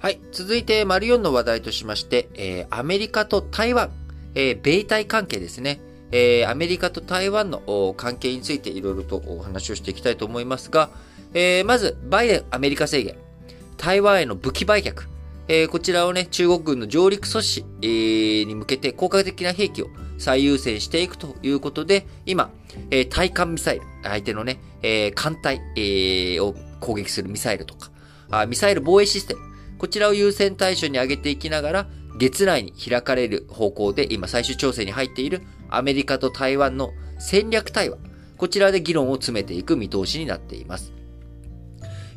はい。続いて、丸4の話題としまして、えー、アメリカと台湾、えー、米台関係ですね。えー、アメリカと台湾の関係についていろいろとお話をしていきたいと思いますが、えー、まず、バイデンアメリカ制限、台湾への武器売却、えー、こちらをね、中国軍の上陸阻止、えー、に向けて効果的な兵器を最優先していくということで、今、えー、対艦ミサイル、相手のね、えー、艦隊、えー、を攻撃するミサイルとかあ、ミサイル防衛システム、こちらを優先対象に挙げていきながら、月内に開かれる方向で今最終調整に入っているアメリカと台湾の戦略対話、こちらで議論を詰めていく見通しになっています。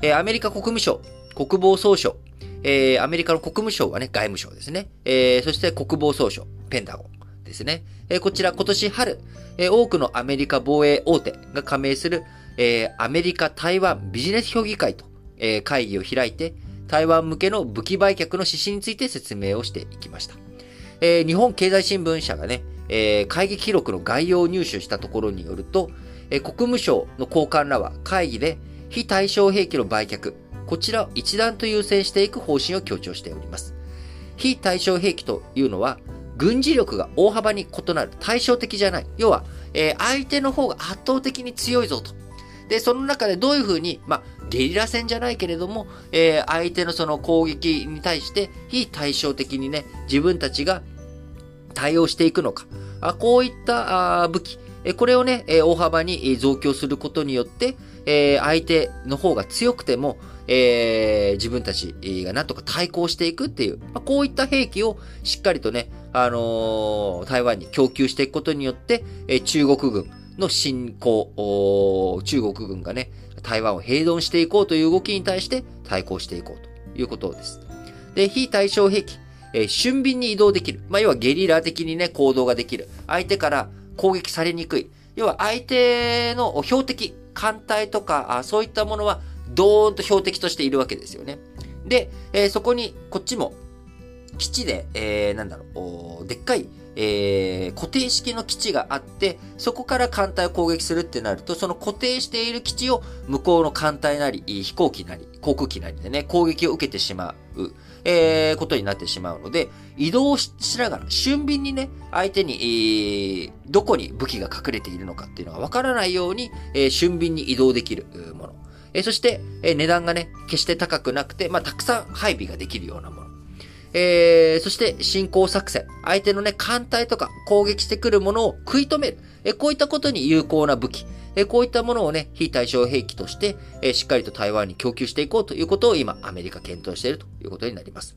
えー、アメリカ国務省、国防総省、えー、アメリカの国務省はね、外務省ですね。えー、そして国防総省、ペンタゴンですね。えー、こちら今年春、え、多くのアメリカ防衛大手が加盟する、え、アメリカ台湾ビジネス評議会と、え、会議を開いて、台湾向けの武器売却の指針について説明をしていきました。えー、日本経済新聞社がね、えー、会議記録の概要を入手したところによると、えー、国務省の高官らは会議で非対称兵器の売却、こちらを一段と優先していく方針を強調しております。非対称兵器というのは、軍事力が大幅に異なる対照的じゃない。要は、えー、相手の方が圧倒的に強いぞと。で、その中でどういうふうに、まあ、ゲリラ戦じゃないけれども、えー、相手のその攻撃に対して非対称的にね、自分たちが対応していくのか。あこういったあ武器、えこれをね、え大幅に増強することによって、え相手の方が強くても、え、自分たちがなんとか対抗していくっていう、ま、こういった兵器をしっかりとね、あの、台湾に供給していくことによって、え、中国軍の侵攻、中国軍がね、台湾を併存していこうという動きに対して対抗していこうということです。で、非対称兵器、えー、俊敏に移動できる。まあ、要はゲリラ的にね、行動ができる。相手から攻撃されにくい。要は相手の標的、艦隊とか、あそういったものは、ドーンと標的としているわけですよね。で、えー、そこに、こっちも、基地で、えー、なんだろう、でっかい、えー、固定式の基地があって、そこから艦隊を攻撃するってなると、その固定している基地を向こうの艦隊なり、飛行機なり、航空機なりでね、攻撃を受けてしまう、えー、ことになってしまうので、移動しながら、俊敏にね、相手に、えー、どこに武器が隠れているのかっていうのがわからないように、えー、俊敏に移動できるもの。えー、そして、えー、値段がね、決して高くなくて、まあ、たくさん配備ができるようなもの。えー、そして進行作戦。相手のね、艦隊とか攻撃してくるものを食い止める。えこういったことに有効な武器。えこういったものをね、非対称兵器として、えしっかりと台湾に供給していこうということを今、アメリカ検討しているということになります。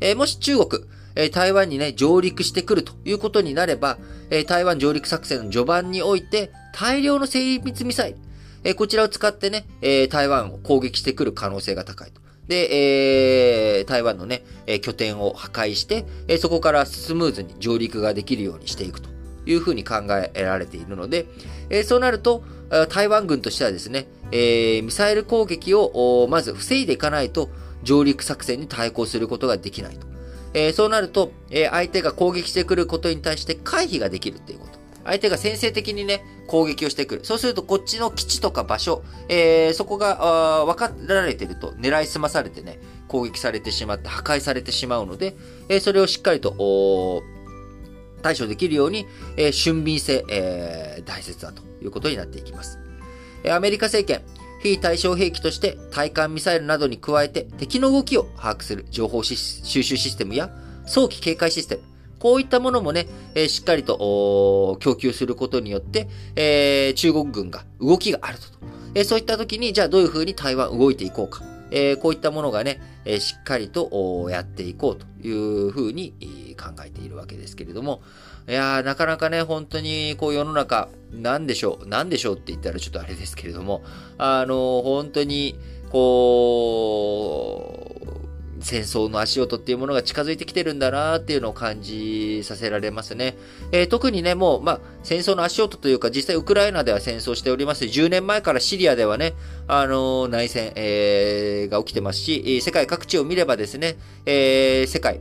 えもし中国、え台湾にね、上陸してくるということになれば、え台湾上陸作戦の序盤において、大量の精密ミサイル、えこちらを使ってね、え台湾を攻撃してくる可能性が高いと。で、えー、台湾のね、え拠点を破壊して、えそこからスムーズに上陸ができるようにしていくというふうに考えられているので、えそうなると、台湾軍としてはですね、えミサイル攻撃をまず防いでいかないと上陸作戦に対抗することができないと。えそうなると、え相手が攻撃してくることに対して回避ができるっていうこと。相手が先制的にね、攻撃をしてくる。そうすると、こっちの基地とか場所、えー、そこが、分かられてると、狙いすまされてね、攻撃されてしまって、破壊されてしまうので、えー、それをしっかりと、対処できるように、えー、俊敏性、えー、大切だということになっていきます。え、アメリカ政権、非対称兵器として対艦ミサイルなどに加えて敵の動きを把握する情報収集システムや早期警戒システム、こういったものもね、えー、しっかりと供給することによって、えー、中国軍が動きがあると。えー、そういった時に、じゃあどういうふうに台湾動いていこうか。え、こういったものがね、え、しっかりとやっていこうというふうに考えているわけですけれども、いやー、なかなかね、本当にこう世の中、なんでしょう、なんでしょうって言ったらちょっとあれですけれども、あの、本当に、こう、戦争の足音っていうものが近づいてきてるんだなっていうのを感じさせられますね。えー、特にね、もう、まあ、戦争の足音というか、実際ウクライナでは戦争しております。10年前からシリアではね、あのー、内戦、えー、が起きてますし、世界各地を見ればですね、えー、世界、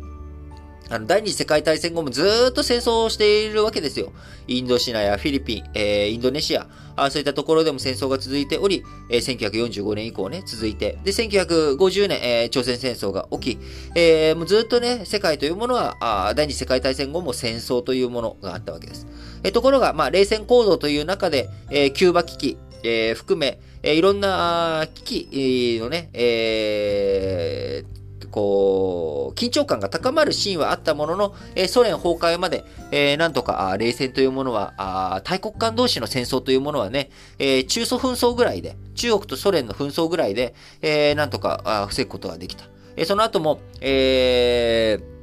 あの、第二次世界大戦後もずっと戦争をしているわけですよ。インドシナやフィリピン、えー、インドネシア、あそういったところでも戦争が続いており、えー、1945年以降ね、続いて、で、1950年、えー、朝鮮戦争が起き、えー、もうずっとね、世界というものは、あ第二次世界大戦後も戦争というものがあったわけです。えー、ところが、まあ、冷戦構造という中で、えー、キューバ危機、えー、含め、えー、いろんな危機のね、えー、こう、緊張感が高まるシーンはあったものの、え、ソ連崩壊まで、え、なんとか、冷戦というものはあ、大国間同士の戦争というものはね、え、中ソ紛争ぐらいで、中国とソ連の紛争ぐらいで、え、なんとか防ぐことができた。え、その後も、えー、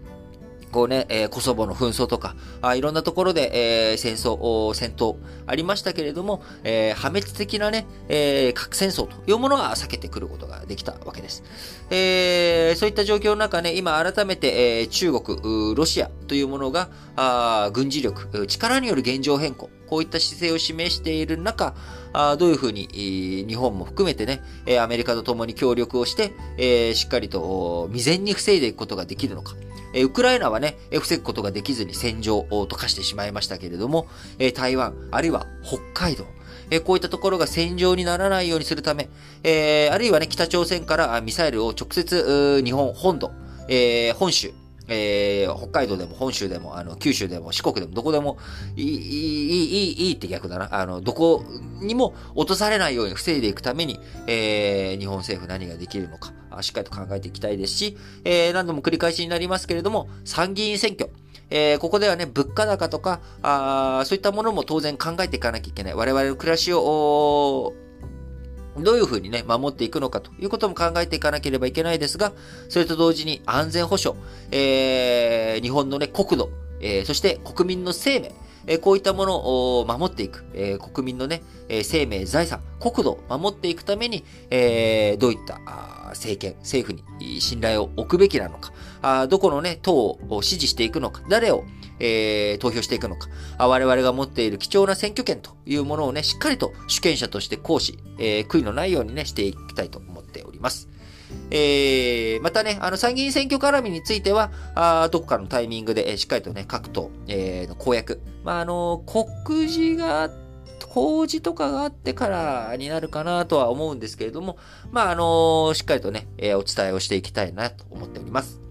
こうね、えー、コソボの紛争とか、あいろんなところで、えー、戦争、戦闘ありましたけれども、えー、破滅的なね、え、核戦争というものは避けてくることができたわけです。え、そういった状況の中ね、今改めて、え、中国、ロシアというものが、あ軍事力、力による現状変更、こういった姿勢を示している中、あどういうふうに、日本も含めてね、アメリカと共に協力をして、え、しっかりと未然に防いでいくことができるのか。えウクライナはね、防ぐことができずに戦場を溶かしてしまいましたけれども、え台湾、あるいは北海道、えこういったところが戦場にならないようにするため、えあるいはね、北朝鮮からミサイルを直接日本本土、え本州、えー、北海道でも本州でも、あの、九州でも四国でもどこでもいい、いい、いい、いって逆だな。あの、どこにも落とされないように防いでいくために、えー、日本政府何ができるのか、しっかりと考えていきたいですし、えー、何度も繰り返しになりますけれども、参議院選挙、えー、ここではね、物価高とか、あそういったものも当然考えていかなきゃいけない。我々の暮らしを、どういうふうにね、守っていくのかということも考えていかなければいけないですが、それと同時に安全保障、えー、日本のね、国土、えー、そして国民の生命、えー、こういったものを守っていく、えー、国民のね、え、生命、財産、国土を守っていくために、え、どういった政権、政府に信頼を置くべきなのか、あどこのね、党を支持していくのか、誰を、えー、投票していくのか、我々が持っている貴重な選挙権というものをね、しっかりと主権者として行使、えー、悔いのないようにね、していきたいと思っております。えー、またね、あの参議院選挙絡みについては、あどこかのタイミングで、えー、しっかりとね、各党、えー、の公約、まあ、あの、告示が公示とかがあってからになるかなとは思うんですけれども、まあ、あのしっかりとね、えー、お伝えをしていきたいなと思っております。